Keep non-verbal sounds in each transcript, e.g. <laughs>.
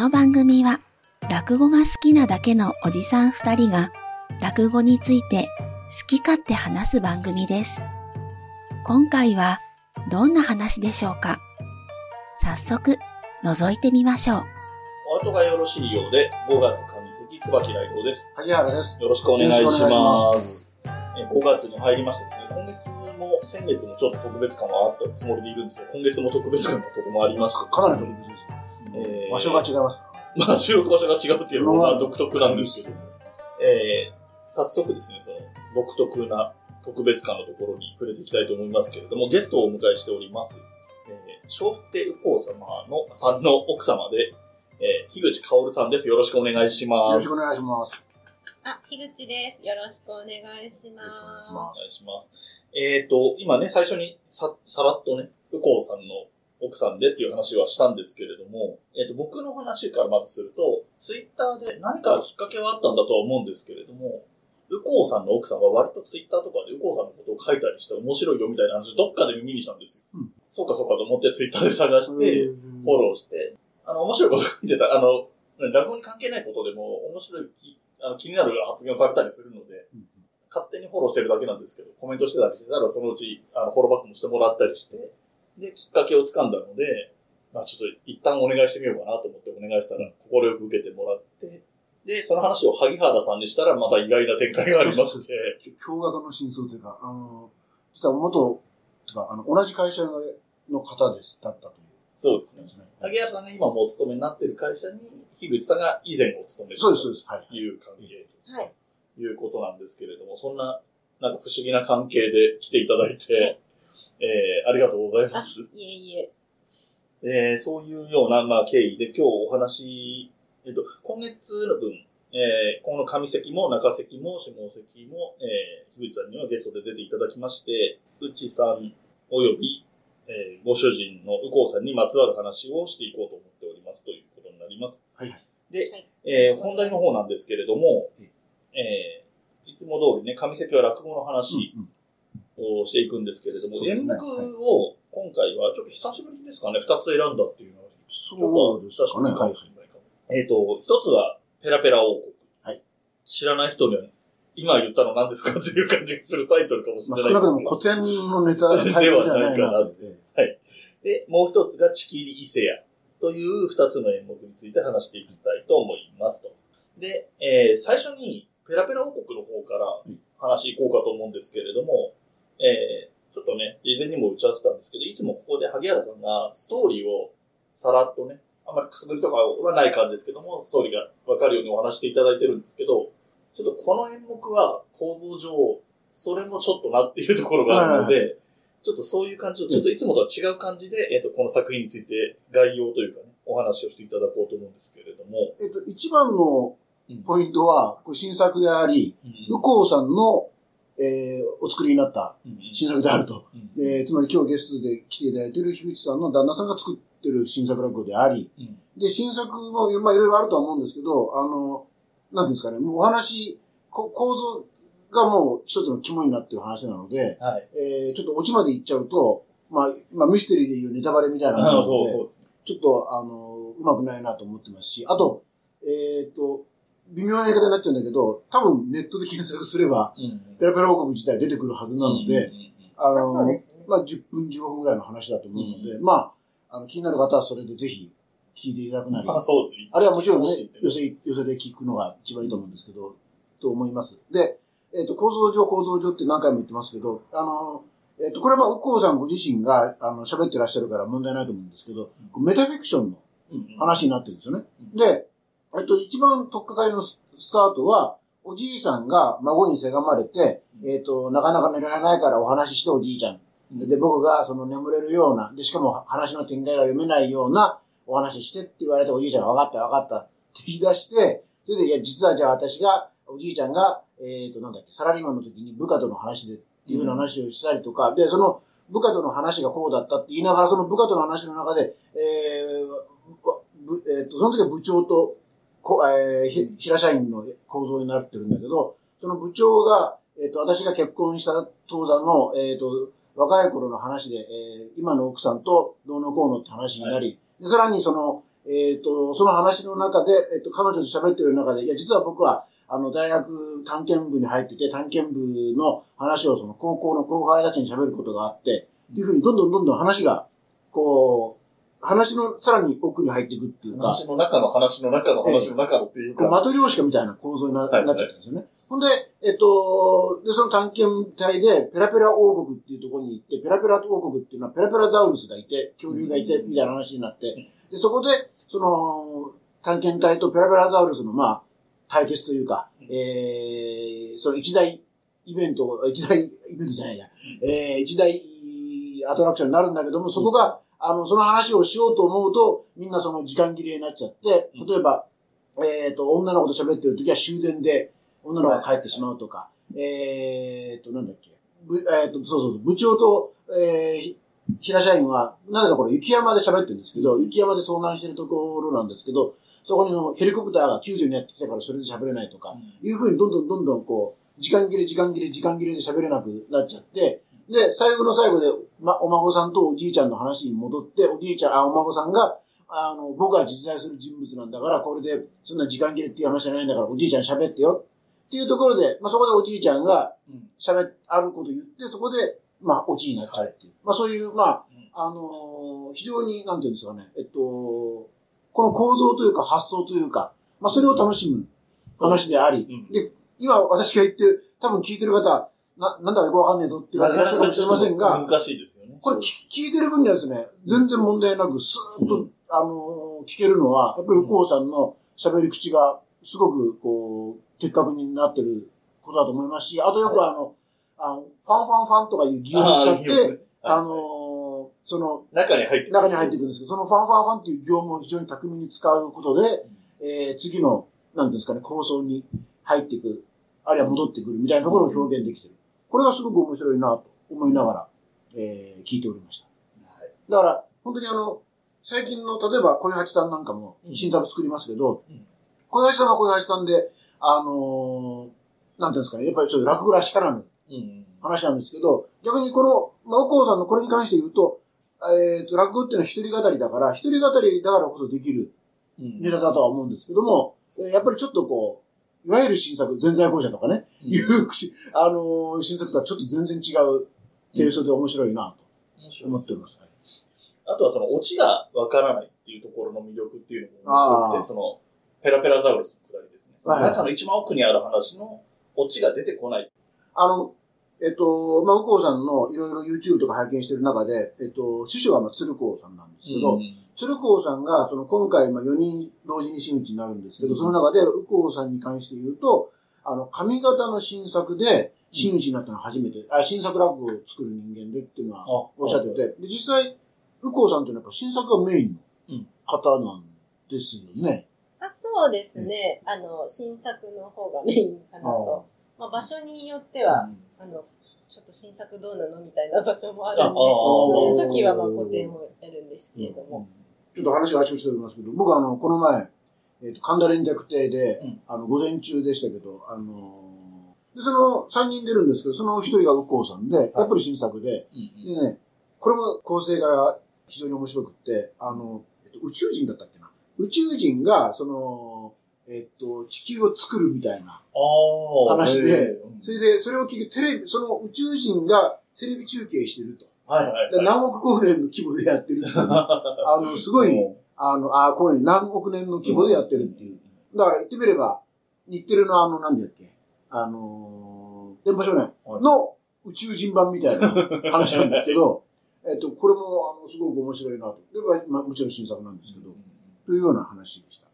の番組は落語が好きなだけのおじさん二人が落語について好き勝手話す番組です。今回はどんな話でしょうか？早速覗いてみましょう。お後がよろしいようで、5月上関椿雷道です。萩原です。よろしくお願いしよろしくお願いしま。ますえ5月に入りましてですね、今月も先月もちょっと特別感はあったつもりでいるんですが、今月も特別感がとてもありまして、かなり特別です。えー場所が違いますか？ら。まあ収録場所が違うっていうのは独特なんですけど、えー早速ですね、その独特な特別感のところに触れていきたいと思いますけれども、ゲストをお迎えしております。えー、笑福亭右近様の、さんの奥様で、えー、樋口薫さんです。よろしくお願いします。よろしくお願いします。あ、樋口です。よろしくお願いしまよろしくお願いしす。まお願いします。えっ、と、今ね、最初にさ、さらっとね、右近さんの奥さんでっていう話はしたんですけれども、えっ、と、僕の話からまずすると、ツイッターで何かきっかけはあったんだとは思うんですけれども、右近さんの奥さんは割とツイッターとかで右近さんのことを書いたりして面白いよみたいな話をどっかで耳にしたんですよ。うん。そうかそうかと思ってツイッターで探して、フフォローして、あの、面白いこと書いてた、あの、落語に関係ないことでも面白い気あの気になる発言をされたりするので、勝手にフォローしてるだけなんですけど、コメントしてたりしてたら、そのうち、あの、フォローバックもしてもらったりして、で、きっかけをつかんだので、まあちょっと一旦お願いしてみようかなと思ってお願いしたら、快く受けてもらって、で、その話を萩原さんにしたら、また意外な展開がありまして、<laughs> 驚愕の真相というか、あの、実は元、とか、あの、同じ会社の方です、だったという。そうですね。萩原さんが今もお勤めになってる会社に、樋口さんが以前お勤めそうです、そうです。はい。という関係はい。ということなんですけれども、そんな、なんか不思議な関係で来ていただいて、えー、ありがとうございあます。、いえいえ。えーそういうような、まあ、経緯で今日お話、えっと、今月の分、えーこの上関も中関も下関も、えー、樋口さんにはゲストで出ていただきまして、内さんおよび、えーご主人の右近さんにまつわる話をしていこうと思っておりますということになります。はいはい。で、はいえー本題の方なんですけれどもえ、えーいつも通りね、上関は落語の話うんをしていくんですけれども、演目を今回はちょっと久しぶりですかね、二つ選んだっていうのは、ちょっと久しぶりかも。しれないかも。えっ、と、一つはペラペラ王国。はい知らない人には、今言ったの何ですかっていう感じがするタイトルかもしまれあ、ないですけど。少なくとも古典のネタ、タイトルではないなと。えで、もう一つがチキリ伊勢屋という二つの演目について話していきたいと思いますと。で、えー最初にペラペラ王国の方から話行こうかと思うんですけれども、えーちょっとね、以前にも打ち合わせたんですけど、いつもここで萩原さんがストーリーをさらっとね、あんまりくすぐりとかはない感じですけども、ストーリーがわかるようにお話していただいてるんですけど、ちょっとこの演目は構造上、それもちょっとなっていうところがあるので、ちょっとそういう感じを、ちょっといつもとは違う感じで、えっ、と、この作品について概要というかね、お話をしていただこうと思うんですけれども。えっと、一番のポイントは、これ新作であり、うん。右近さんの、えーお作りになったうん新作であると。うんえーつまり今日ゲストで来ていただいている樋口さんの旦那さんが作ってる新作落語であり、うんで、新作も、まあ、いろいろあるとは思うんですけど、あの、なんていうんですかね、もうお話、こ構造がもう一つの肝になってる話なので、はい。えーちょっとオチまで行っちゃうと、まあ、まあ、ミステリーでいうネタバレみたいなものなあのそうで、そうね。ちょっと、あの、うまくないなと思ってますし、あと、えっ、と、微妙な言い方になっちゃうんだけど、多分ネットで検索すれば、うんペラペラ王国自体出てくるはずなので、あの、まあ、10分、15分ぐらいの話だと思うので、まあ、あの、気になる方はそれでぜひ聞いていただくなり、まあそうですね。あるいはもちろんね寄せ、寄せで聞くのが一番いいと思うんですけど、と思います。で、えっ、と、構造上、構造上って何回も言ってますけど、あの、えっ、と、これはまあ、右近さんご自身が、あの、喋ってらっしゃるから問題ないと思うんですけど、メタフィクションの話になってるんですよね。うん。で、えっと、一番取っかかりのススタートは、おじいさんが孫にせがまれて、えっと、なかなか寝られないからお話ししておじいちゃん。うん。で、僕がその眠れるような、で、しかも話の展開が読めないようなお話ししてって言われておじいちゃんが分かった分かった。って言い出して、それで、いや、実はじゃあ私が、おじいちゃんが、えっと、なんだっけ、サラリーマンの時に部下との話でっていうふうな話をしたりとか、で、その部下との話がこうだったって言いながら、その部下との話の中で、えーえっ、と、その時は部長と、こえーひ平社員の構造になってるんだけど、その部長が、えっ、と、私が結婚した当座の、えっ、と、若い頃の話で、えー今の奥さんとどうのこうのって話になり、でさらにその、ええっ、と、その話の中で、えっ、と、彼女と喋ってる中で、いや、実は僕は、あの、大学探検部に入ってて、探検部の話をその高校の後輩たちに喋ることがあって、っていうふうにどんどんどんどん話が、こう、話のさらに奥に入っていくっていうか、話の中の話の中の話の中のっていうか。こうマトリョーシカみたいな構造になっちゃったんですよね。ほんで、えっと、で、その探検隊で、ペラペラ王国っていうところに行って、ペラペラ王国っていうのはペラペラザウルスがいて、恐竜がいて、みたいな話になって、で、そこで、その、探検隊とペラペラザウルスの、まあ、対決というか、えー、その一大イベント、一大イベントじゃないや、えー、一大アトラクションになるんだけども、そこが、あの、その話をしようと思うと、みんなその時間切れになっちゃって、例えば、えっ、と、女の子と喋ってる時は終電で女の子が帰ってしまうとか、えっ、と、なんだっけ、ぶえっ、と、そうそうそう、部長と、えー、平社員は、なぜかこれ雪山で喋ってるんですけど、雪山で遭難してるところなんですけど、そこにのヘリコプターが救助にやってきたからそれで喋れないとか、いうふうにどんどんどんどんこう、時間切れ時間切れ時間切れで喋れなくなっちゃって、で、最後の最後で、ま、お孫さんとおじいちゃんの話に戻って、おじいちゃん、あ、お孫さんが、あの、僕は実在する人物なんだから、これで、そんな時間切れっていう話じゃないんだから、おじいちゃん喋ってよ。っていうところで、まあ、そこでおじいちゃんがうん。喋っ、あること言って、そこで、まあ、オチになっちゃうっていう。まあ、そういう、まあ、あのー非常に、なんていうんですかね、えっと、この構造というか発想というか、まあ、それを楽しむ話であり、うん。で、今私が言って、多分聞いてる方、な、なんだかよくわかんねえぞっていう方いらっしゃるかもしれませんが、<laughs> 難しいですよね。これ聞聞いてる分にはですね、全然問題なく、スーッと、うん。あのー聞けるのは、やっぱり右近さんの喋り口が、すごく、こう、的確になってることだと思いますし、あとよくあの、あの、ファンファンファンとかいう擬音を使って、ああのーその、中に入って中に入っていくんですけど、そのファンファンファンっていう業務を非常に巧みに使うことで、えー次の、なんですかね、構想に入っていく、あるいは戻ってくるみたいなところを表現できてる。これがすごく面白いなと思いながら、えー聞いておりました。はいだから、本当にあの、最近の、例えば小八さんなんかも新作作りますけど、うん。小八さんは小八さんで、あのーなんていうんですかね、やっぱりちょっと落語らしからぬうん。話なんですけど、逆にこの、まあ、右近さんのこれに関して言うと、えっ、と、落語っていうのは一人語りだから、一人語りだからこそできるうん。ネタだとは思うんですけども、えーやっぱりちょっとこう、いわゆる新作、全在校舎とかね、うん。いう、しあのー新作とはちょっと全然違うテイストで面白いな面と思っております。はい。あとはそのオチがわからないっていうところの魅力っていうのも面白くあー。て、そのペラペラザウルスのくだりですね。はい中の一番奥にある話のオチが出てこない。あの、えっと、まあ、右近さんのいろいろ YouTube とか拝見してる中で、えっと、師匠はまあ鶴光さんなんですけど、うん鶴光さんが、その今回、まあ、4人同時に真打ちになるんですけど、その中で、右近さんに関して言うと、あの、上方の新作で、真打ちになったのは初めて、あ、新作落語を作る人間でっていうのはおっしゃってて、で、実際、右近さんっていうのはやっぱ新作がメインの方なんですよね。あそうですね。あの、新作の方がメインかなと。まあ、場所によっては、あの、ちょっと新作どうなのみたいな場所もあるんで、そういう時はまあ古典をやるんですけれども。ちょっと話があちこちでおりますけど、僕はあの、この前、えっ、と、神田連雀亭で、うん。あの、午前中でしたけど、あのーで、その3人出るんですけど、その1人が右近さんで、やっぱり新作で、うんでね、これも構成が非常に面白くって、あの、えっと、宇宙人だったっけな。宇宙人が、その、えっと、地球を作るみたいな。話でそれで、それを聞くテレビ、その宇宙人がテレビ中継してると。はいはいではい。何億光年の規模でやってるっていう。<laughs> あの、すごい、あの、あ、これ何億年の規模でやってるっていう。だから言ってみれば、日テレのあの、なんだっけ、あのー、電波少年の宇宙人版みたいな話なんですけど、<laughs> えっと、これも、あの、すごく面白いなと。で、まあ、もちろん新作なんですけど、というような話でした。はい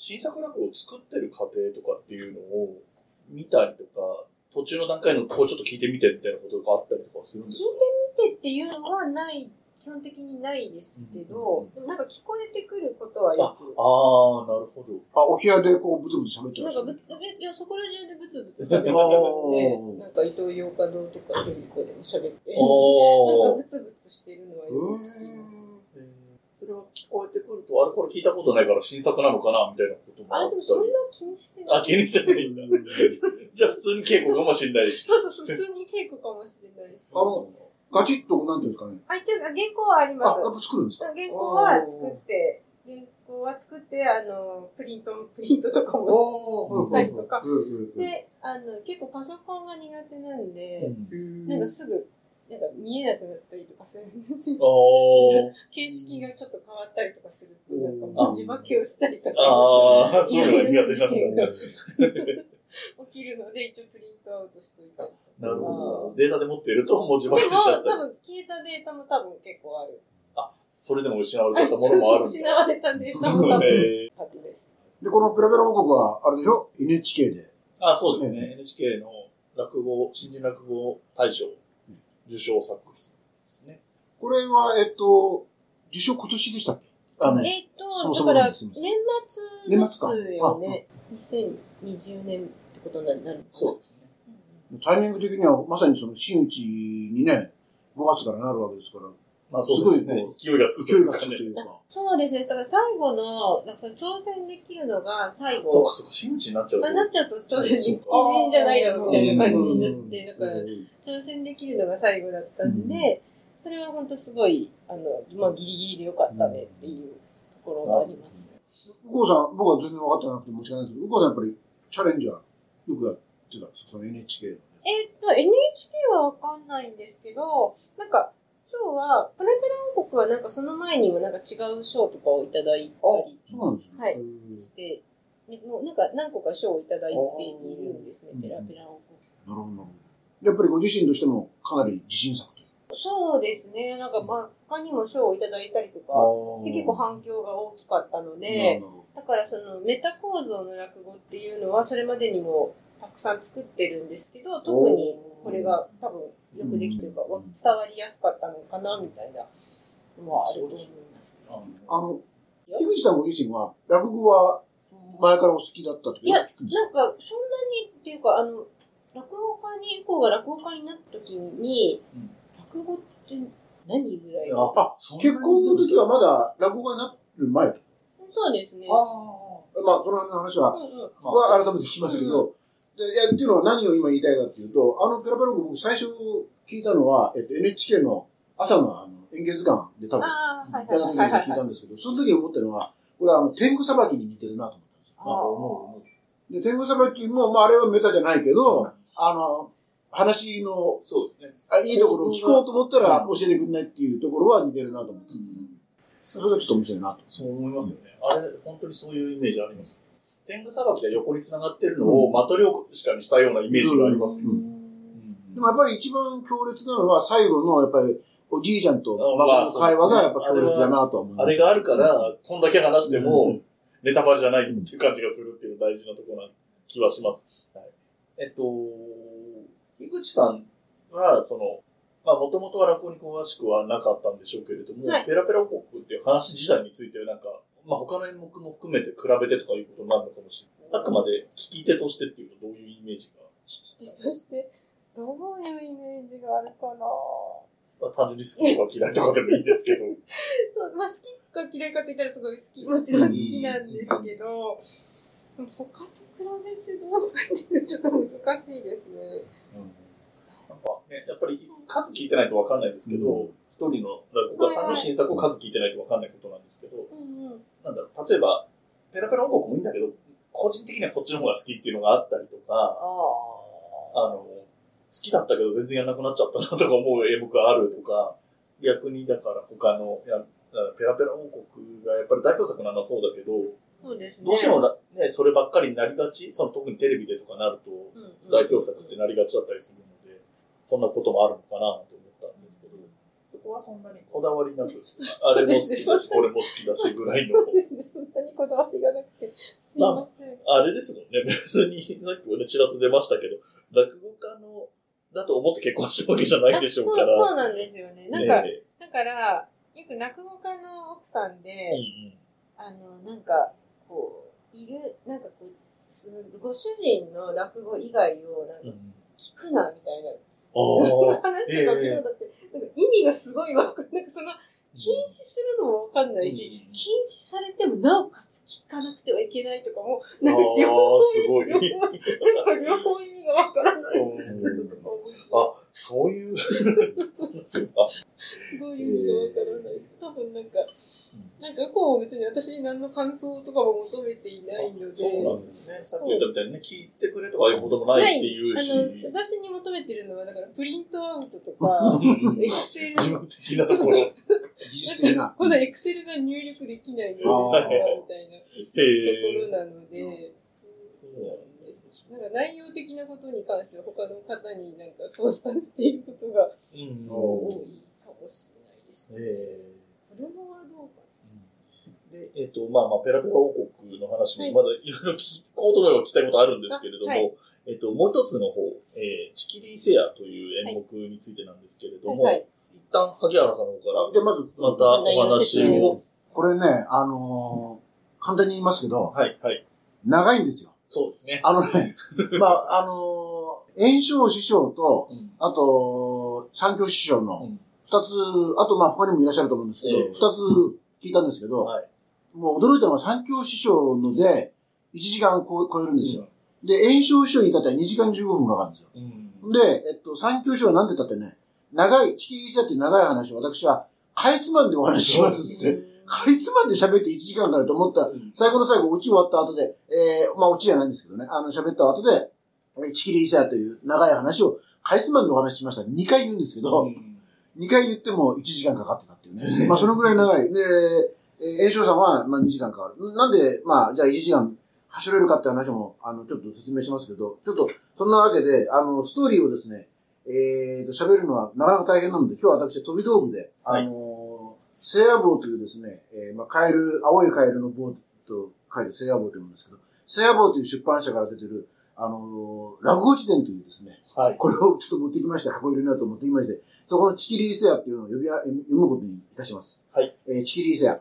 新作落語を作ってる過程とかっていうのを見たりとか、途中の段階のこうちょっと聞いてみてみたいなことがあったりとかするんですか？見てっていうのはない、基本的にないですけど、でもなんか聞こえてくることはよく。ああ、なるほど。あ、お部屋でこう、ブツブツ喋ってなんかぶ。いや、そこら中でブツブツ喋ってるので、<laughs> なんか伊東洋華堂とかそういう子でも喋って、なんおかブツブツしてるのはよく。れは聞こえてくると、あれこれ聞いたことないから新作なのかなみたいなこともああ、ったり。でもそんな気にしてない。あ、気にしてないんだ。じゃあ普通に稽古かもしれないし。そうそう普通に稽古かもしれないし。あのガチッと、なんていうんですかね。あ、一応原稿はあります。あ、やっぱ作るんですか？原稿は作って、原稿は作って、あの、プリント、プリントとかもおしたりとか。で、あの、結構パソコンが苦手なんで、うんなんかすぐ、なんか見えなくなったりとかするんですよ。形式がちょっと変わったりとかすると、なんかうん文字化けをしたりとか。ああ、そういうのが苦手なん。<laughs> 起きるので、一応プリントアウトしといたりとか。なるほど。データで持っていると文字化けしちゃったり。多分消えたデータも多分結構ある。それでも失われちゃったものもある。失われたデータも多分 <laughs> です。で、このペラペラ王国は、あれでしょ ?NHK で。あ、そうですね。NHK の落語、新人落語大賞受賞作品ですね。これは、えっと、受賞今年でしたっけ？あの、えっと、そもそもだから、す年末です年末かよね。2020年ってことになるそうですね。タイミング的にはまさにその真打ちにね、5月からなるわけですから、まあそうですね。勢いがつくというかね勢いがつくと。いうか。そうですね。だから最後の、なんかその挑戦できるのが最そう後か、そうか、真打ちになっちゃうと。まあ、なっちゃうと挑戦で自然じゃないだろうみたいな感じになっうんて、だからうん挑戦できるのが最後だったんで、それは本当すごい、あの、まあギリギリでよかったねっていうところがあります。右近さん、僕は全然分かってなくて申し訳ないですけど、右近さん。やっぱりチャレンジャーよくやってたん。ですかその NHK。えっと、NHK はわかん。ないん。ですけど、なん。か、ショーは、プラペラ王国はなんかその前にもなんか違う賞とかをいただいたりそうなんですね。はいして、ねもうなんか何個か賞をいただいているんですねあ、ーペラペラ王国。なるほど、なるほど。やっぱりご自身としてもかなり自信作というそうですね。なんか、まあ、他にも賞をいただいたりとか、結構反響が大きかったので、だからそのメタ構造の落語っていうのはそれまでにもたくさん作ってるんですけど、特にこれが多分よくできてるか、わ伝わりやすかったのかなみたいなのはあると思います。あの、井口さんご自身は、落語は前からお好きだったっていや、よく聞くんですなんか、そんなにっていうか、あの、落語家に、こうが落語家になった時に、うん落語って何ぐらい？ああ、結婚の時はまだ落語家になる前と。そうですね。ああ。まあ、その話は、うんうん。は改めて聞きますけど、でいや、っていうのは何を今言いたいかっていうと、あのペラペラ僕最初聞いたのは、えっと、NHK の朝のあの演芸図鑑で多分、やった時に聞いたんですけど、その時に思ったのは、これはあの、天狗さばきに似てるなと思ったんですよ。あ思うで、天狗さばきも、まあ、あれはメタじゃないけど、あの、話のそうですね。あいいところを聞こうと思ったらう教えてくれないっていうところは似てるなと思ったんですよ。それがちょっと面白いなと。そう思いますよね。あれ、本当にそういうイメージあります？天狗さばきが横に繋がってるのをマトリョーシカにしたようなイメージがあります。うん。うん。でもやっぱり一番強烈なのは最後のやっぱりおじいちゃんとまあ孫の会話がやっぱ強烈だなとは思います。あれがあるから、こんだけ話してうもん、ネタバレじゃないっていう感じがするっていう大事なところな気はします。はい、えっと、井口さんは、その、まあ、もともとは落語に詳しくはなかったんでしょうけれども、はい。ペラペラ王国っていう話自体についてはなんか、まあ、他の演目も含めて比べてとかいうことになるのかもしれない。あくまで聞き手としてっていうとどういうイメージが、聞き手として、どういうイメージがあるかな？まあ、単純に好きとか嫌いとかでもいいんですけど、<laughs> そう、まあ好きか嫌いかって言ったらすごい好き、もちろん好きなんですけど、他と比べてどうかっていうのはちょっと難しいですね。なんかね、やっぱり数聞いてないとわかんないですけどう、一、人の落語家さんの新作を数聞いてないとわかんないことなんですけど。なんだろう、例えば、ペラペラ王国もいいんだけど、個人的にはこっちの方が好きっていうのがあったりとか、ああの、好きだったけど全然やんなくなっちゃったなとか思う演目があるとか、逆にだから他の、やペラペラ王国がやっぱり代表作なのはそうだけど、そうですね。どうしてもなね、そればっかりになりがち、その特にテレビでとかなると、代表作ってなりがちだったりするそんなこともあるのかなと思ったんですけど、そこはそんなにこだわりなく、<laughs> あれも好きだし、これも好きだしぐらいのそう、ですね。そんなにこだわりがなくて。すいません。あれですもんね、別に、さっきもね、ちらっと出ましたけど、落語家の、だと思って結婚したわけじゃないでしょうから。そうそうなんですよね。なんか、ねだから、よく落語家の奥さんで、うんあの、なんか、こう、いる、なんかこう、そのご主人の落語以外を、なんかうん、うん聞くな、みたいな。<laughs> 話とかだって、なんか意味がすごいわかんなその、禁止するのもわかんないし、うん。禁止されてもなおかつ聞かなくてはいけないとかも、あなんか両方あ、すごい。両方両方意味がわからない。ん。ですあ、そういう。あ <laughs> すごい意味がわからない。多分なんか、なんか、こう別に私に何の感想とかも求めていないので。そうなんですね。さっき言ったみたいにね、聞いてくれとかいうこともないっていうし。あの、私に求めてるのは、だから、プリントアウトとか、エクセル。自分的なところ。技術的な。このエクセルが入力できないのですあーみたいなとこへろなので、なんか内容的なことに関しては他の方になんか相談していることがうん多いかもしれないですね。え子供はどうかで、えっ、と、まあまあ、ペラペラ王国の話はいもまだいろいろ聞こうと思えば聞きたいことあるんですけれども、あはいえっ、と、もう一つの方、えー、チキリーセアという演目についてなんですけれどな。も、はいはい。一旦萩原さんの方からあ、で、まず、またお話を。これね、あのー簡単に言いますけど、はい、はい。長いんですよ。そうですね。あのね、<laughs> まあ、あのー、炎章師匠と、うんあと、三教師匠のうん二つ、あとまあ他にもいらっしゃると思うんですけど、ええ二、つ聞いたんですけど、はい。もう驚いたのは三教師匠ので1時間こ超えるんですよ。で、炎章師匠に至っては2時間15分かかるんですよ。うん。で、えっと、三教師匠は何て言ったってね、長い、チキリセアって長い話を私は、かいつまんでお話ししますって。かいつまんで喋って1時間かなと思った最後の最後、オチ終わった後で、えー、まあ、オチじゃないんですけどね、あの、喋った後で、えーチキリイセアという長い話を、かいつまんでお話ししました。2回言うんですけど、うん2回言っても1時間かかってたっていうね。まあ、そのぐらい長い。で、えー、炎症さんは、まあ、2時間かかる。なんで、まあ、じゃあ1時間走れるかって話も、あの、ちょっと説明しますけど、ちょっと、そんなわけで、あの、ストーリーをですね、えーと、喋るのはなかなか大変なので、今日は私は飛び道具で、あのー、聖夜棒というですね、えー、まあ、カエル、青いカエルの棒と書いて聖夜棒というんですけど、聖夜棒という出版社から出てる、あのー、落語辞典というですね、はい。これをちょっと持ってきまして、箱入りのやつを持ってきまして、そこのチキリーセアっていうのを呼びあ読むことにいたします。はい。えーチキリーセア。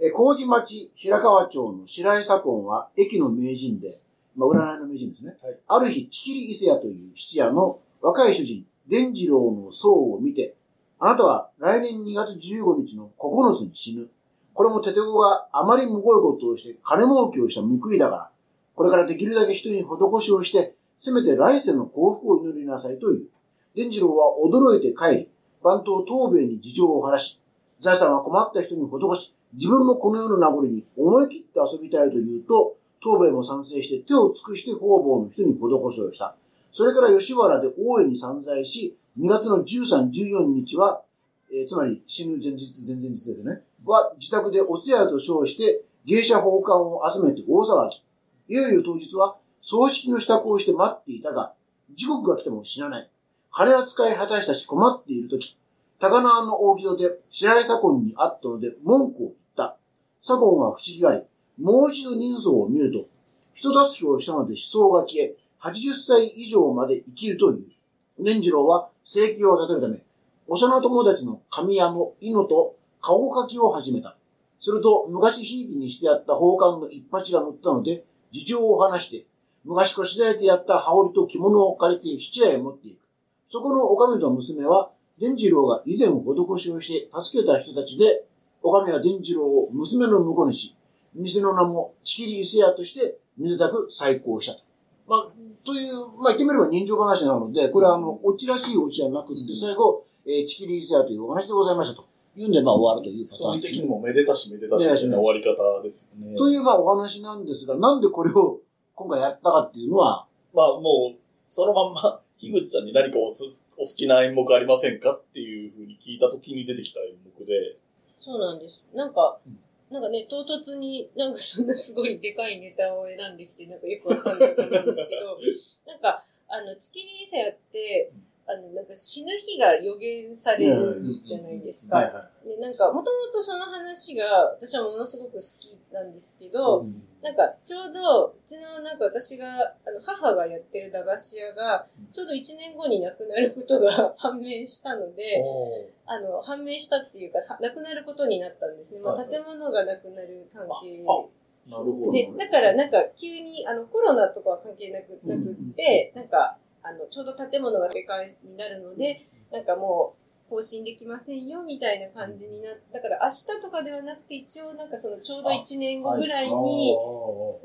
えー、麹町平川町の白井左近は駅の名人で、まあ、占いの名人ですね。はいある日、チキリ伊勢屋という質屋の若い主人、伝次郎の僧を見て、あなたは来年2月15日の9つに死ぬ。これもテテゴがあまりむごいことをして金儲けをした報いだから、これからできるだけ人に施しをして、せめて来世の幸福を祈りなさいという。伝次郎は驚いて帰り、番頭東兵衛に事情を話し、財産は困った人に施し、自分もこの世の名残に思い切って遊びたいと言うと、東兵衛も賛成して手を尽くして方々の人に施しをした。それから吉原で大いに散財し、2月の13、14日は、えーつまり死ぬ前日、前々日ですね、は自宅でお通夜と称して芸者奉還を集めて大騒ぎ。いよいよ当日は葬式の支度をして待っていたが、時刻が来ても死なない。金は使い果たしたし困っているとき、高輪の大木戸で白井左近に会ったので文句を言った。左近は不思議があり、もう一度人相を見ると、人助けをしたので思想が消え、80歳以上まで生きるという。年次郎は生計を立てるため、幼友達の神屋の犬と顔描きを始めた。すると、昔ひいきにしてやった宝冠の一鉢が乗ったので、事情を話して、昔こしらえてやった羽織と着物を借りて質屋へ持っていく。そこのおかみと娘は、伝次郎が以前施しをして助けた人たちで、おかみは伝次郎を娘の婿にし、店の名もチキリ伊勢屋として、めでたく再興したと。まあ、という、まあ言ってみれば人情話なので、これはあの、オチらしいオチじゃなくて、最後、えーチキリ伊勢屋というお話でございましたと。いうんで、まあ終わるというパターンですストーリー的にもめでたしめでたしみたいな終わり方ですよね。という、まあお話なんですが、なんでこれを今回やったかっていうのは、まあもう、そのまんま、樋口さんに何かおすお好きな演目ありませんかっていうふうに聞いたときに出てきた演目で、そうなんです。なんかうん、なんかね、唐突になんかそんなすごいでかいネタを選んできて、なんかよくわかんないと思うんですけど、なんか、あの、チキリーセアって、あの、なんか死ぬ日が予言されるじゃないですか。で、なんか、もともとその話が、私はものすごく好きなんですけど、なんか、ちょうど、うちの、なんか私が、あの、母がやってる駄菓子屋が、ちょうど1年後に亡くなることが判明したので、あの、判明したっていうか、は亡くなることになったんですね。まあ、はい建物がなくなる関係。あなるほど。で、だからなんか急に、あの、コロナとかは関係なくなくって、なんか、あの、ちょうど建物がでかいになるので、なんかもう、更新できませんよ、みたいな感じになだから明日とかではなくて、一応なんかそのちょうど1年後ぐらいに、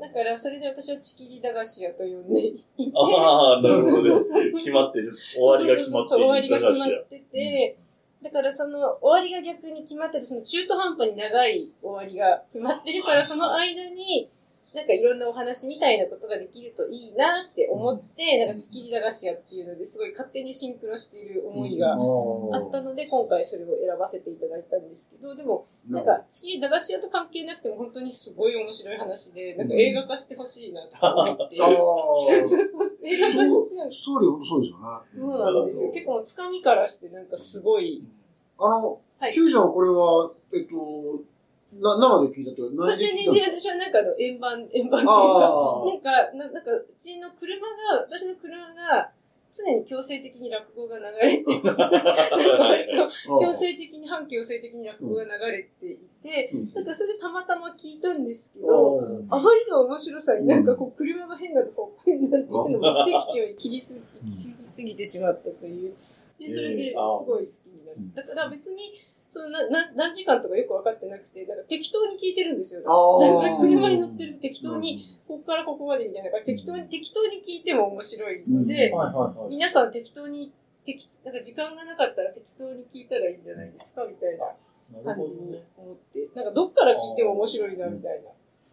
だからそれで私はチキリ駄菓子屋と呼んでいて、ああ、なるほど。決まってる。終わりが決まっている。そうそうそう終わりが決まってて、だからその終わりが逆に決まってて、その中途半端に長い終わりが決まってるから、その間に、なんかいろんなお話みたいなことができるといいなって思って、なんかチキリ駄菓子屋っていうのですごい勝手にシンクロしている思いがあったので、今回それを選ばせていただいたんですけど、でも、なんか、チキリ駄菓子屋と関係なくても本当にすごい面白い話で、なんか映画化してほしいなと思って。<laughs> <laughs> 映画化して、あ、ストーリー本当そうですよね。そうなんですよ。結構つかみからしてなんかすごい、あの、はい。キューさんはこれは、えっと、な、生で聞いたって、まあ、何で全聞いた。私はなんかあの円盤、<laughs> 円盤っていうか、なんか、ななんか、うちの車が、私の車が、常に強制的に落語が流れて、<laughs> 強制的に、反強制的に落語が流れていて、うん。なんかそれでたまたま聞いたんですけど、あまりの面白さになんかこう車が変なとこ変なっていうのを目的地を切りすぎすぎてしまったという。で、それですごい好きになうんった。だから別に、そのなな何時間とかよく分かってなくて、だから適当に聞いてるんですよ。車に乗ってると適当に、ここからここまでみたいな、適当に、適当に聞いても面白いので。皆さん適当に、適なんか時間がなかったら適当に聞いたらいいんじゃないですかみたいな感じに。思って、なんかどっから聞いても面白いなみたいな。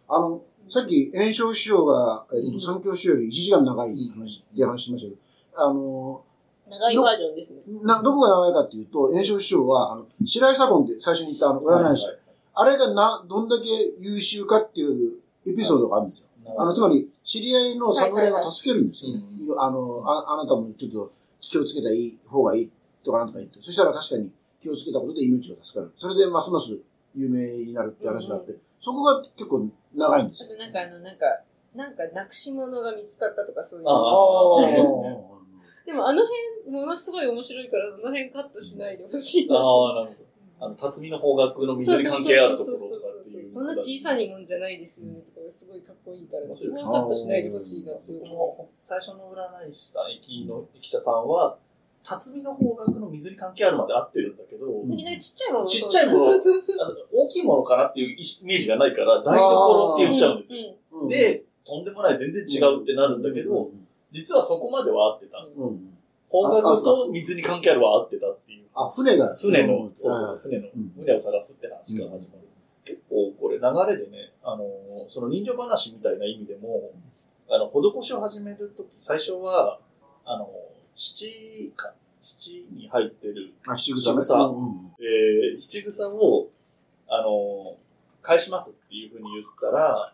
あの、さっき、炎症師匠が、えっと、うん三教師より1時間長い話、って話しましたけど、あの、長いバージョンですね。な、どこが長いかっていうと、炎症師匠は、あの、白井左近って最初に言ったあの、占い師、はいはいあれがな、どんだけ優秀かっていうエピソードがあるんですよ。あの、つまり、知り合いの侍を助けるんですよね。はいあのあ、あなたもちょっと気をつけた方がいいとかなんとか言って、そしたら確かに気をつけたことで命が助かる。それでますます有名になるって話があって、そこが結構長いんですよ。あとなんかあの、なんか、なんかなくし物が見つかったとかそういう。ああありますねでもあの辺、ものすごい面白いから、あの辺カットしないでほしいな。ああ、なるほど。あの、辰巳の方角の水に関係あるところとかっていう。そんな小さいもんじゃないですよねとか、すごいかっこいいから、そカットしないでほしいなっていう。もう最初の占い師さん、駅の駅舎さんは、辰巳の方角の水に関係あるまで合ってるんだけど、ちっちゃいものちっちゃいもの大きいものかなっていうイメージがないから、台所って言っちゃうんですよ。で、とんでもない、全然違うってなるんだけど、実はそこまでは合ってた。うん、うん。方角と水に関係あるは合ってたっていう。あ、船が。船のうん、そうそうそう、船のうん、船を探すって話から始まる。結構これ流れでね、あの、その人情話みたいな意味でも、あの、施しを始めるとき、最初は、あの、七か、七に入ってる、あ、七草ね。七草えー、七草を、あの、返しますっていうふうに言ったら、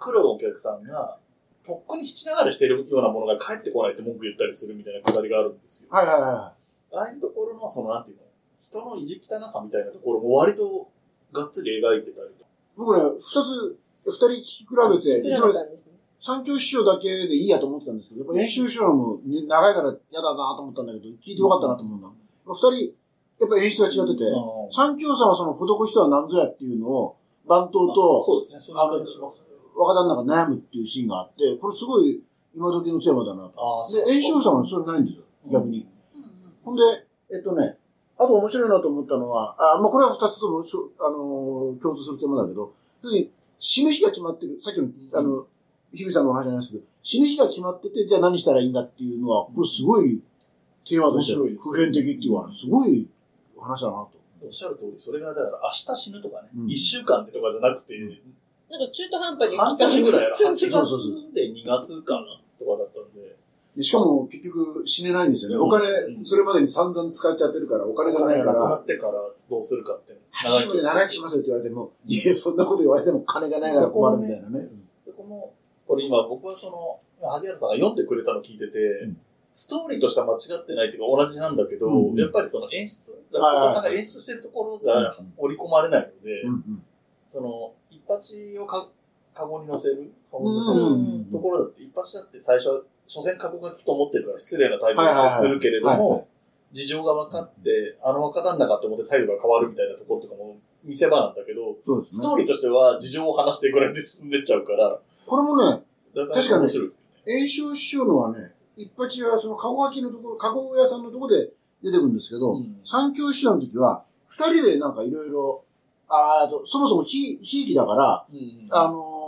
来るお客さんが、とっくに七流れしてるようなものが帰ってこないって文句言ったりするみたいなくだりがあるんですよ。はいはいはああいうところの、その、なんていうの、人の意地汚さみたいなところも割とがっつり描いてたりと。僕ね、二つ、二人聞き比べて。三教師匠だけでいいやと思ってたんですけど、やっぱ演習師匠のもね長いから嫌だなと思ったんだけど、聞いてよかったなと思うな。二人、やっぱ演出が違ってて、三教さんはその施しとは何ぞやっていうのを、番頭とそうですね、そういう感じします。若旦那が悩むっていうシーンがあって、これすごい今時のテーマだなと。で、演習さんはそれないんですよ、逆に。ほんで、えっとね、あと面白いなと思ったのは、あまあ、これは二つともあのー共通するテーマだけど、死ぬ日が決まってる。さっきの、あの、日比さんのお話じゃないですけど、死ぬ日が決まってて、じゃあ何したらいいんだっていうのは、これすごいテーマとして普遍的っていうか、すごい話だなと。おっしゃる通り、それがだから明日死ぬとかね、うん一、週間ってとかじゃなくて、なんか中途半端に半年ぐらいやろ、<laughs> 8そうそうそう。月で2月かな、とかだったんで、でしかも結局死ねないんですよね。うん。お金う、ん。それまでに散々使っちゃってるから、お金がないかお金がなくなら、ってからどうするかって。80で長生きしますよって言われても、いや、そんなこと言われても金がないから困るみたいなね。でこの、これ今僕はその、萩原さんが読んでくれたの聞いてて、ん。ストーリーとしては間違ってないっていうか同じなんだけど、うんやっぱりその演出、はいはい落語家さんが演出してるところが織り込まれないので、うんうんその、一発をか、カゴに乗せる、カゴに乗せるうんところだって、一発だって最初は、所詮過去書きと思ってるから失礼な態度をするけれども、事情が分かって、あの若旦那かって思って態度が変わるみたいなところとかも見せ場なんだけど、ね。スト。ーリーとしては事情を話してぐらいで進んでっちゃうから、これもね、だから確かにね。演習師匠のはね、一発はその籠書きのところ、籠屋さんのところで出てくるんですけど、うん。三教師匠の時は、二人でなんかいろいろ、あそもそもひ、ひいきだから、うんあのー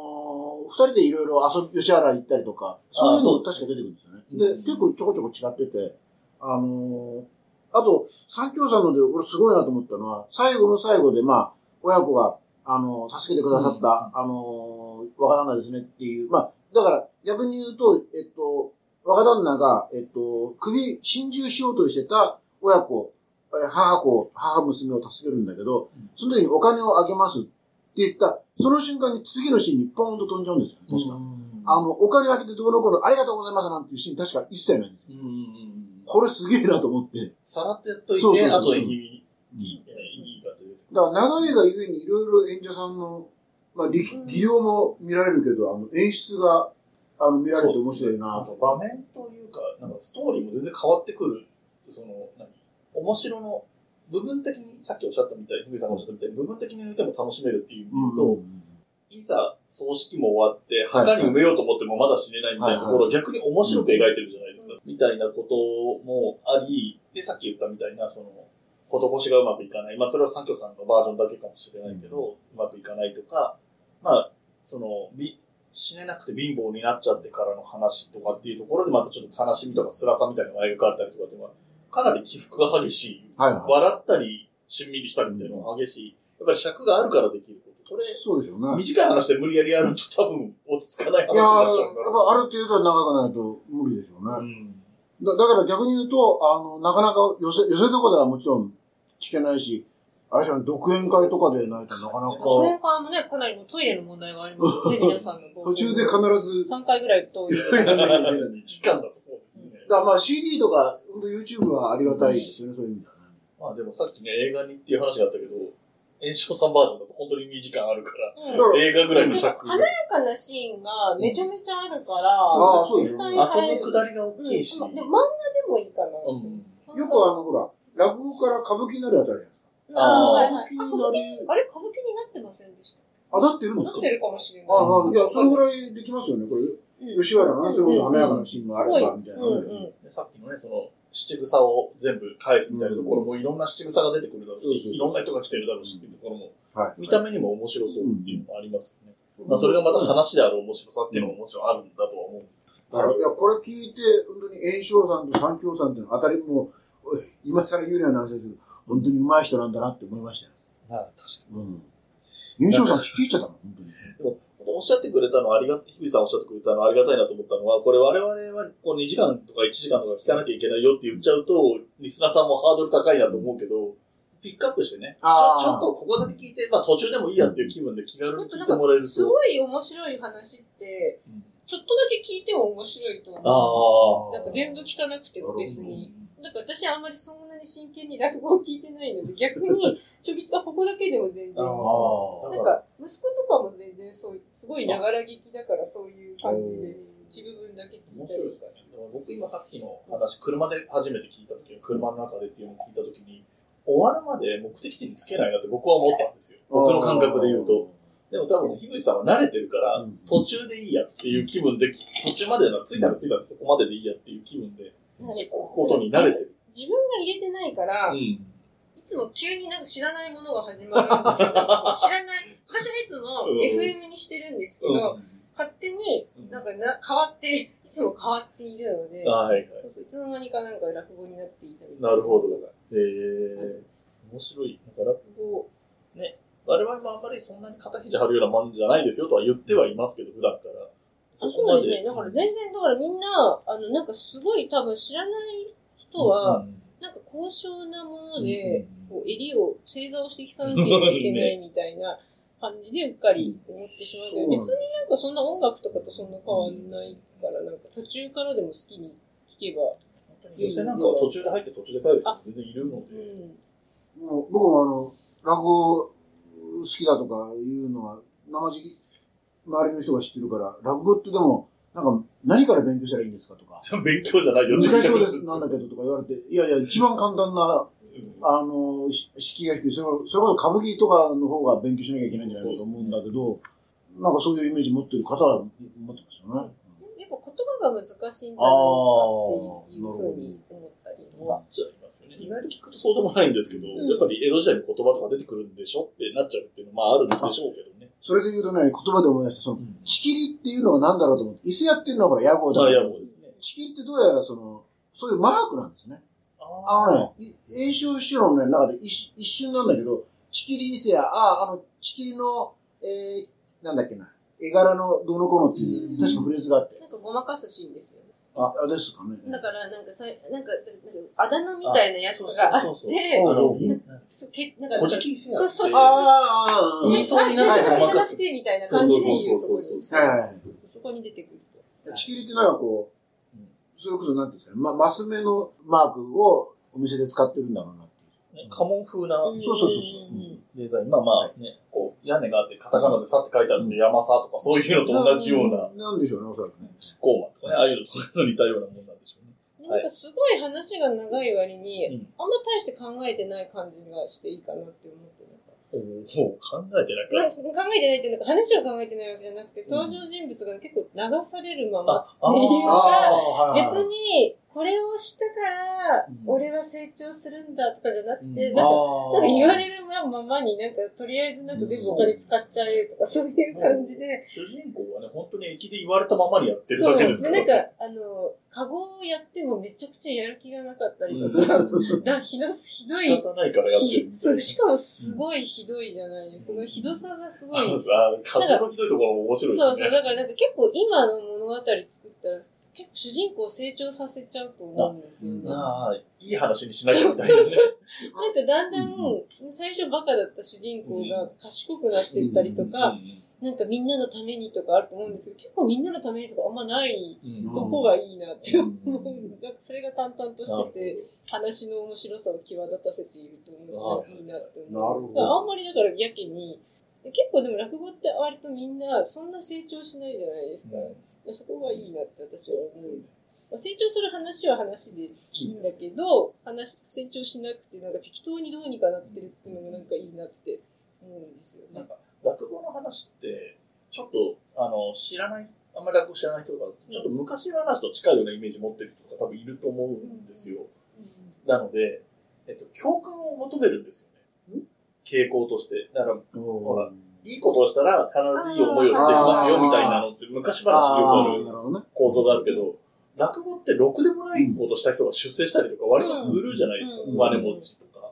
二人でいろいろ遊び、吉原行ったりとか、そういうの確か出てくるんですよね。うんで、結構ちょこちょこ違ってて、あのーあと、三協さんので、俺すごいなと思ったのは、最後の最後で、まあ、親子が、あの、助けてくださった、あの、若旦那ですねっていう、まあ、だから、逆に言うと、えっと、若旦那が、えっと、首、心中しようとしてた親子、え母子、母娘を助けるんだけど、その時にお金をあげますって言った、その瞬間に次のシーンにポーンと飛んじゃうんですよ、確か。あの、お金あげてどうのこうの、ありがとうございますなんていうシーン確か一切ないんですよ。これすげえなと思って。さらってやっといそうそうて、そう。後で日々、いい、いいかというだから長いがゆえにいろいろ演者さんの、まあ、力技量も見られるけど、あの、演出が、あの、見られて面白いなあと場面というか、なんかストーリーも全然変わってくる、その、何面白の、部分的に、さっきおっしゃったみたいに、ふみさんがおっしゃったみたいに、部分的に見ても楽しめるっていう意味で言うと、いざ葬式も終わって、はい墓に埋めようと思ってもまだ死ねないみたいなところを逆に面白く描いてるじゃないですか。みたいなこともあり、で、さっき言ったみたいな、その、施しがうまくいかない。まあ、それは三居さんのバージョンだけかもしれないけど、うまくいかないとか、まあ、その、び死ねなくて貧乏になっちゃってからの話とかっていうところで、またちょっと悲しみとか辛さみたいなのが描かれたりとかっていうのは、かなり起伏が激しい。はいはい。笑ったり、しんみりしたりみたいなのが激しい。やっぱり尺があるからできること。これ、そうでしょうね。短い話で無理やりやると多分落ち着かない話にいやー、やっなっちゃうから。ぱある程度は長くないと無理でしょうね。うん。だだから逆に言うと、あの、なかなか寄せ、寄せとかではもちろん聞けないし、あれじゃん、独演会とかでないとなかなか、学園会もね、かなりのトイレの問題がありますよね、<laughs> 皆さんの。途中で必ず、3回ぐらいトイレ。<laughs> 時間だと。だからまあ CD とか、本当 YouTube はありがたいですよね、そういう意味ではね。まあでもさっきね、映画にっていう話があったけど、炎症さんバージョンだと本当に2時間あるから、うんだから映画ぐらいの尺。華やかなシーンがめちゃめちゃあるから、ああそうです絶対あそ入るのくだりが大きいし。うん、でも漫画でもいいかな。うんよくあの、ほら、落語から歌舞伎になるやつあるじゃないですか。あーはいはい歌舞伎になり、あれ、歌舞伎になってませんでした？あ、だってるんですか？なってるかもしれない。ああ、いや、それぐらいできますよね、これ。うん吉原のね、それこそ華やかなシーンがあれば、みたいなさっきのね、その、七草を全部返すみたいなところも、いろんな七草が出てくるだろうし、いろんな人が来てるだろうしっていうところも、はい。見た目にも面白そうっていうのもありますよね。まあ、それがまた話である面白さっていうのももちろんあるんだとは思うんですけど。いや、これ聞いて、本当に炎症さんと三協さんっていうのは当たりもう、今更言うような話ですけど、本当に上手い人なんだなって思いましたよ。まあ、確かうん。炎症さん聞いちゃったの、本当に。に。おっしゃってくれたのはありが、日比さんおっしゃってくれたのはありがたいなと思ったのは、これ我々はこう2時間とか1時間とか聞かなきゃいけないよって言っちゃうと、リスナーさんもハードル高いなと思うけど、ピックアップしてね、ちょちょっとここだけ聞いて、まあ途中でもいいやっていう気分で気軽に聞いてもらえると。すごい面白い話ってうん、ちょっとだけ聞いても面白いと思う。ああ。なんか全部聞かなくても別に。だから私はあんまりそんなに真剣に落語を聞いてないので、<laughs> 逆にちょびっとここだけでも全然。ああなんか、息子とかも全然そう、すごいながら聞きだからそういう感じで、一部分だけ聞いたりとか面白いですから僕今さっきの話、車で初めて聞いたとき、車の中でっていうのを聞いたときに、終わるまで目的地につけないなって僕は思ったんですよ。僕の感覚で言うと。。でも多分、樋口さんは慣れてるから、うん途中でいいやっていう気分で、途中までなら、着いたら着いたらそこまででいいやっていう気分で、聞くことに慣れてる。自分が入れてないから、うん。いつも急になんか知らないものが始まるんですよ。知らない。私はいつもうん FM にしてるんですけど、勝手になんかな変わって、いつも変わっているので、はいはい。いつの間にかなんか落語になっていたりなるほど。へえ面白い。なんか落語、ね、我々もあんまりそんなに肩肘張るようなもんじゃないですよとは言ってはいますけど、普段から。あそうですね。だから全然、だからみんな、あの、なんかすごい多分知らない人は、うんなんか高尚なもので、うんこう襟を正座をして聞かなければいけないみたいな感じでうっかり思ってしまうけど、うん別になんかそんな音楽とかとそんな変わんないから、なんか途中からでも好きに聞けば、寄せなんかは途中で入って途中で帰る人全然いるのうで。ん。もう僕もあの、落語好きだとかいうのは、生じ周りの人が知ってるから、落語ってでも、なんか、何から勉強したらいいんですかとか、<laughs> 勉強じゃないよ。難しそうです、なんだけどとか言われて、いやいや、一番簡単な、あの、し敷居が低い、それそれこそ歌舞伎とかの方が勉強しなきゃいけないんじゃないかと思うんだけど、なんかそういうイメージ持ってる方は持ってますよね。やっぱ言葉が難しいんじゃないかっていうふうに思ったりとか。じゃありますよね。意外と聞くとそうでもないんですけど、んやっぱり江戸時代の言葉とか出てくるんでしょってなっちゃうっていうのは、まああるんでしょうけどね。それで言うとね、言葉で思い出した、その、ちきりっていうのは何だろうと思って、伊勢屋っていうのはほら、屋号だまあ、いからやもうですね。ちきりってどうやらその、そういうマークなんですね。あのね、い演習資料のね、中で一一瞬なんだけど、チキリ伊勢や、あ、あの、チキリの、えー、なんだっけな、絵柄のどうのこうのっていう、確かフレーズがあって。なんかごまかすシーンですよね。あ、あですかね。だから、なんかさ、なんか、なんか、あだ名みたいなやつがあそうそうそうって、そうあの、そうけなんか、小じせやそうそうそう。ああ、言いそうになってごまかすかけてみたいなそう感じでそうところにそうそうそう。はいはいはい。そこに出てくると。チキリってなんかこううん、それこそなんていうんですかね、ま、マス目のマークをお店で使ってるんだろうなっていう。ね家紋風なそうそうそうそううんデザイン。まあまあね、こう、屋根があって、カタカナでさって書いてあるんで、山さとかそういうのと同じような、なんでしょうね、おそらくね。執行マンとかね、ああいうのとかと似たようなもんなんでしょうね。でなんかすごい話が長い割に、うんあんま大して考えてない感じがしていいかなって思ってなんかおお考えてななんか考えてないっていうのか話を考えてないわけじゃなくて、登場人物が結構流されるまた。まっていうあああ、はい別はい。に、これをしたからうん、俺は成長するんだとかじゃなくて、うんなんか、あなんか言われるままになんか、とりあえずなんか全部お金使っちゃえとか、そういう感じで、主人公はね、本当に駅で言われたままにやってるそう。で、だけですから。なんか、あの、カゴをやってもめちゃくちゃやる気がなかったりとか、だひどひどい仕、方ないからやってる。そうしかもすごいひどいじゃないですか。そのひどさがすごい。あ、過去のひどいところも面白いですね。そうそう、だからなんか結構今の物語作ったら、結構主人公を成長させちゃうと思うんですよね。なああ、いい話にしなきゃみたいなね。ん。かだんだん、最初バカだった主人公が賢くなっていったりとか、なんかみんなのためにとかあると思うんですけど、結構みんなのためにとかあんまないうん、うんとこがいいなって思う。うん。なんかそれが淡々としてて、話の面白さを際立たせていると思うのがいいなって思う。なるほど。だからあんまりだからやけに、結構でも落語って割とみんなそんな成長しないじゃないですか。そこがいいなって私は思う。まあ成長する話は話でいいんだけど、話、成長しなくて、なんか適当にどうにかなってるっていうのがなんかいいなって思うんですよね。なんか、落語の話って、ちょっと、あの、知らない、あんまり落語知らない人が、ちょっと昔の話と近いようなイメージ持ってる人が多分いると思うんですよ。なので、えっと、教訓を求めるんですよね。傾向として。だから、ほらいいことをしたら必ずいい思いをしてきますよみたいなのって昔話よくある。構造があるけど、落語ってろくでもないことした人が出世したりとか割とするじゃないですか。うん。真似持ちとか。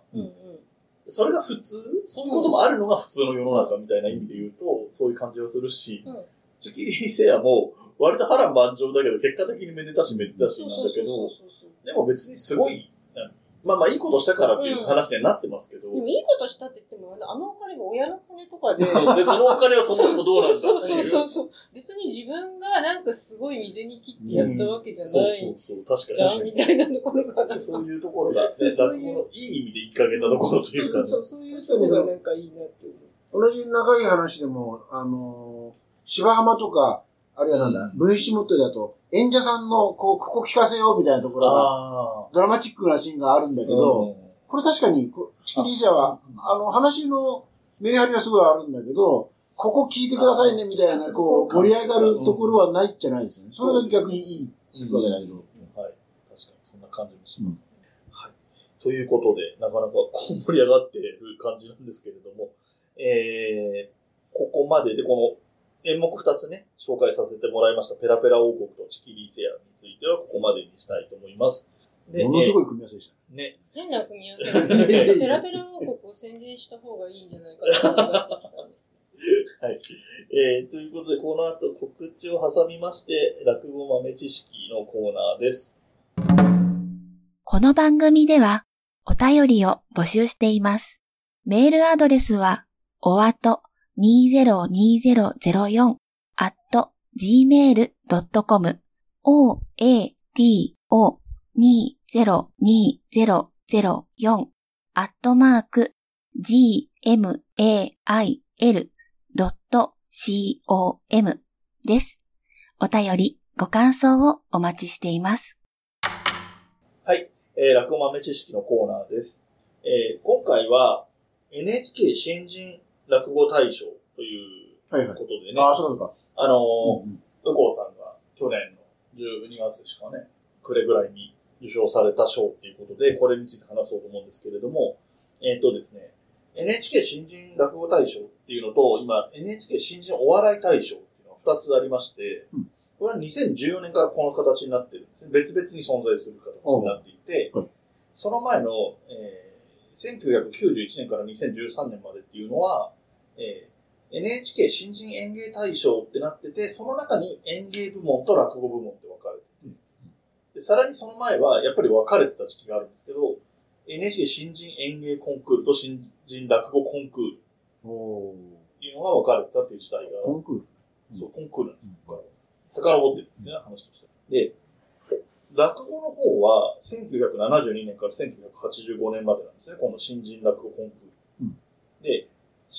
それが普通？そういうこともあるのが普通の世の中みたいな意味で言うと、そういう感じがするし、うん。チキリセアも割と波乱万丈だけど、結果的にめでたしめでたしなんだけど、でも別にすごい、うんまあまあいいことしたからっていう話にはなってますけど、でもいいことしたって言っても、あのお金が親の金とかで。そうで、そのお金はそもそもどうなんだってそういう。そうそう。別に自分がなんかすごい水に切ってやったわけじゃそうないそうそう、確かに確かみたいなところがなんか。に。そういうところが、ね、そういう落語のいい意味でいい加減なところというかね。そうそう、そういうところがなんかいいなって思う。同じ長い話でも、あのー芝浜とか、あるいはなんだ、文七モットだと、演者さんの、こう、ここ聞かせようみたいなところが、あドラマチックなシーンがあるんだあ。けど、これ確かに、こチキリセアは、あの、話のメリハリはすごいあるんだけど、ここ聞いてくださいねみたいな、こう、盛り上がるところはないじゃない。ですよね。それが逆にいいうんわけだけど。はい。確かに、そんな感じもします、ね。はい。ということで、なかなかこう盛り上がっている感じなんですけれども、えー、ここまでで、この演目二つね、紹介させてもらいました、ペラペラ王国とチキリセアについては、ここまでにしたいと思います。でものすごい組み合わせでした。えーね、変な組み合わせで、<laughs> ペラペラ王国を宣伝した方がいいんじゃないかと思いました。はい。えー、ということで、この後告知を挟みまして、落語豆知識のコーナーです。この番組ではお便りを募集しています。メールアドレスは、おわと 2020004-gmail.com o a t o 202004アットマーク gmail.com です。お便り、ご感想をお待ちしています。はい。えー、落語豆知識のコーナーです。えー、今回は NHK 新人落語大賞というはいはい。ことでね、ああ、そうかあのーそうか。うん右近さんが去年の12月ですかね、くれぐらいに受賞された賞っていうことで、これについて話そうと思うんですけれども、えっ、とですね、NHK 新人落語大賞っていうのと、今 NHK 新人お笑い大賞っていうのが2つありまして、うんこれは2014年からこの形になってるんですね。別々に存在する形になっていて、はいその前の、えー、1991年から2013年までっていうのは、えー、NHK 新人演芸大賞ってなってて、その中に演芸部門と落語部門って分かれてて、でさらにその前はやっぱり分かれてた時期があるんですけど、NHK 新人演芸コンクールと新人落語コンクールおっていうのが分かれてたっていう時代が、コンクール。そう、コンクールなんですよ。から遡ってるんですね、話として。で、落語の方は1972年から1985年までなんですね、この新人落語コンクール。うんで、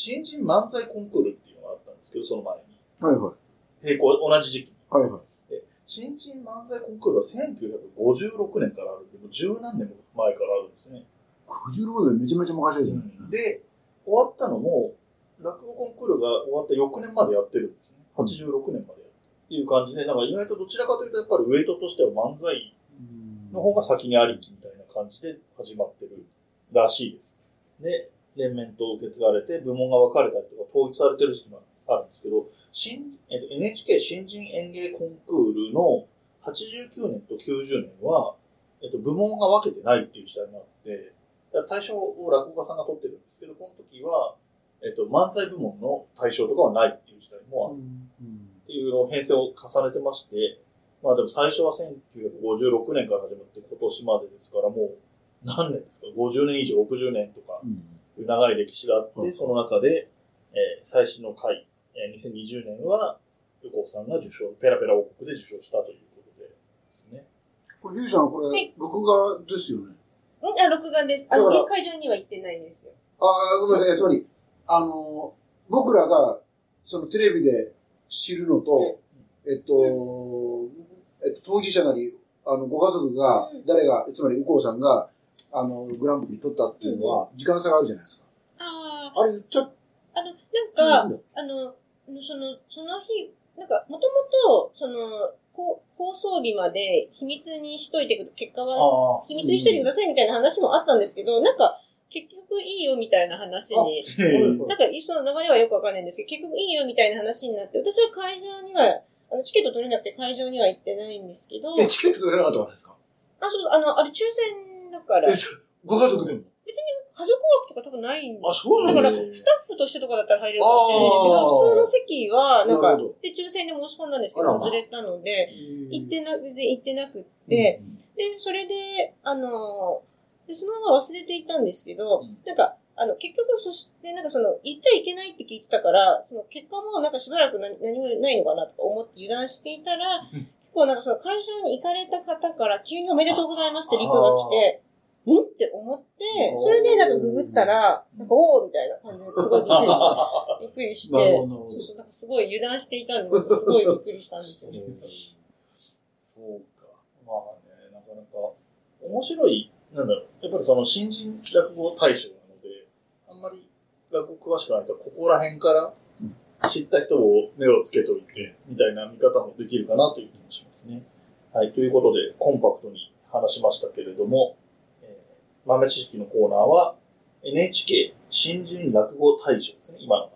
新人漫才コンクールっていうのがあったんですけど、その前に。はいはい。並行、同じ時期に。はいはい。新人漫才コンクールは1956年からあるんで、もう十何年も前からあるんですね。56でめちゃめちゃ昔ですね。で、終わったのも、落語コンクールが終わった翌年までやってるんですね。86年までやってる。っていう感じで、なんか意外とどちらかというと、やっぱりウェイトとしては漫才の方が先にありきみたいな感じで始まってるらしいです。で、連綿と受け継がれて、部門が分かれたりとか統一されてる時期もあるんですけど、新えっと、NHK 新人演芸コンクールの89年と90年は、えっと、部門が分けてないっていう時代もあって、対象を落語家さんが取ってるんですけど、この時は、えっと、漫才部門の対象とかはないっていう時代もある。っていうのを編成を重ねてまして、まあでも最初は1956年から始まって今年までですからもう何年ですか ?50 年以上、60年とか。うん。いう長い歴史があって、うんその中で、えー最新の回、えー2020年は、横尾さんが受賞、ペラペラ王国で受賞したということでですね。これ、ヒデさん、これはい、録画ですよね？んあ、録画です。あの、だから会場には行ってないんですよ。ああ、ごめんなさい。つまり、あの、僕らが、そのテレビで知るのと、えっと、えっと、当事者なり、あの、ご家族がうん、誰が、つまり、右近さんが、あの、グランプリ取ったっていうのは、時間差があるじゃないですか。ああ、あれ言っちゃってあの、なんか。あの、その、その日、なんか、もともと、その、放送日まで秘密にしといてくだ、結果はあ秘密にしといてくださいみたいな話もあったんですけど、なんか、結局いいよみたいな話に、あ。なんか、その流れはよくわかんないんですけど、結局いいよみたいな話になって、私は会場には、あの、チケット取れなくて会場には行ってないんですけど、え、チケット取れなかったからですか？あ、そう、あの、あれ抽選だから、えご家族でも？家族枠とか多分ないんであ、そうだ。から、なんだ。スタッフとしてとかだったら入れるかもしれないけど、普通の席は、なんかで、抽選で申し込んだんですけど、外れたので、行ってな、全然行ってなくっうんて、で、それで、あの、で、そのまま忘れていたんですけど、うん。なんか、あの、結局、そして、なんかその、言っちゃいけないって聞いてたから、その、結果もなんかしばらく何何もないのかなとか思って油断していたら、構なんかその会場に行かれた方から急におめでとうございますってリプが来て、ん？って思って、それでなんかググったら、なんかおーみたいな感じですごいびっくりして、そうそう、なんかすごい油断していたんですけど、すごいびっくりしたんですよ。そうか。まあね、なかなか、面白い、なん。だろう、やっぱりその新人落語大賞なので、あんまり落語詳しくないと、ここら辺から知った人を目をつけといて、みたいな見方もできるかなという気もしますね。はい、ということで、コンパクトに話しましたけれども、えー豆知識のコーナーは、NHK 新人落語大賞ですね、今の名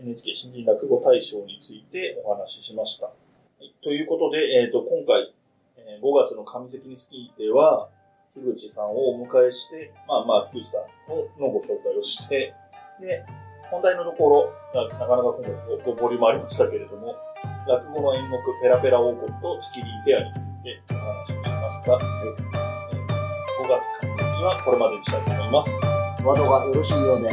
前。NHK 新人落語大賞についてお話ししました。はいということで、えっ、と、今回、えー5月の上関については、樋口さんをお迎えして、まあまあ、樋口さんのご紹介をして、で、本題のところ、ななかなか今回ボボリュームありましたけれども、落語の演目ペラペラ王国とチキリーセアについてお話をしました。えー5月上関はこれまでにしたいと思います。ワードがよろしいようで、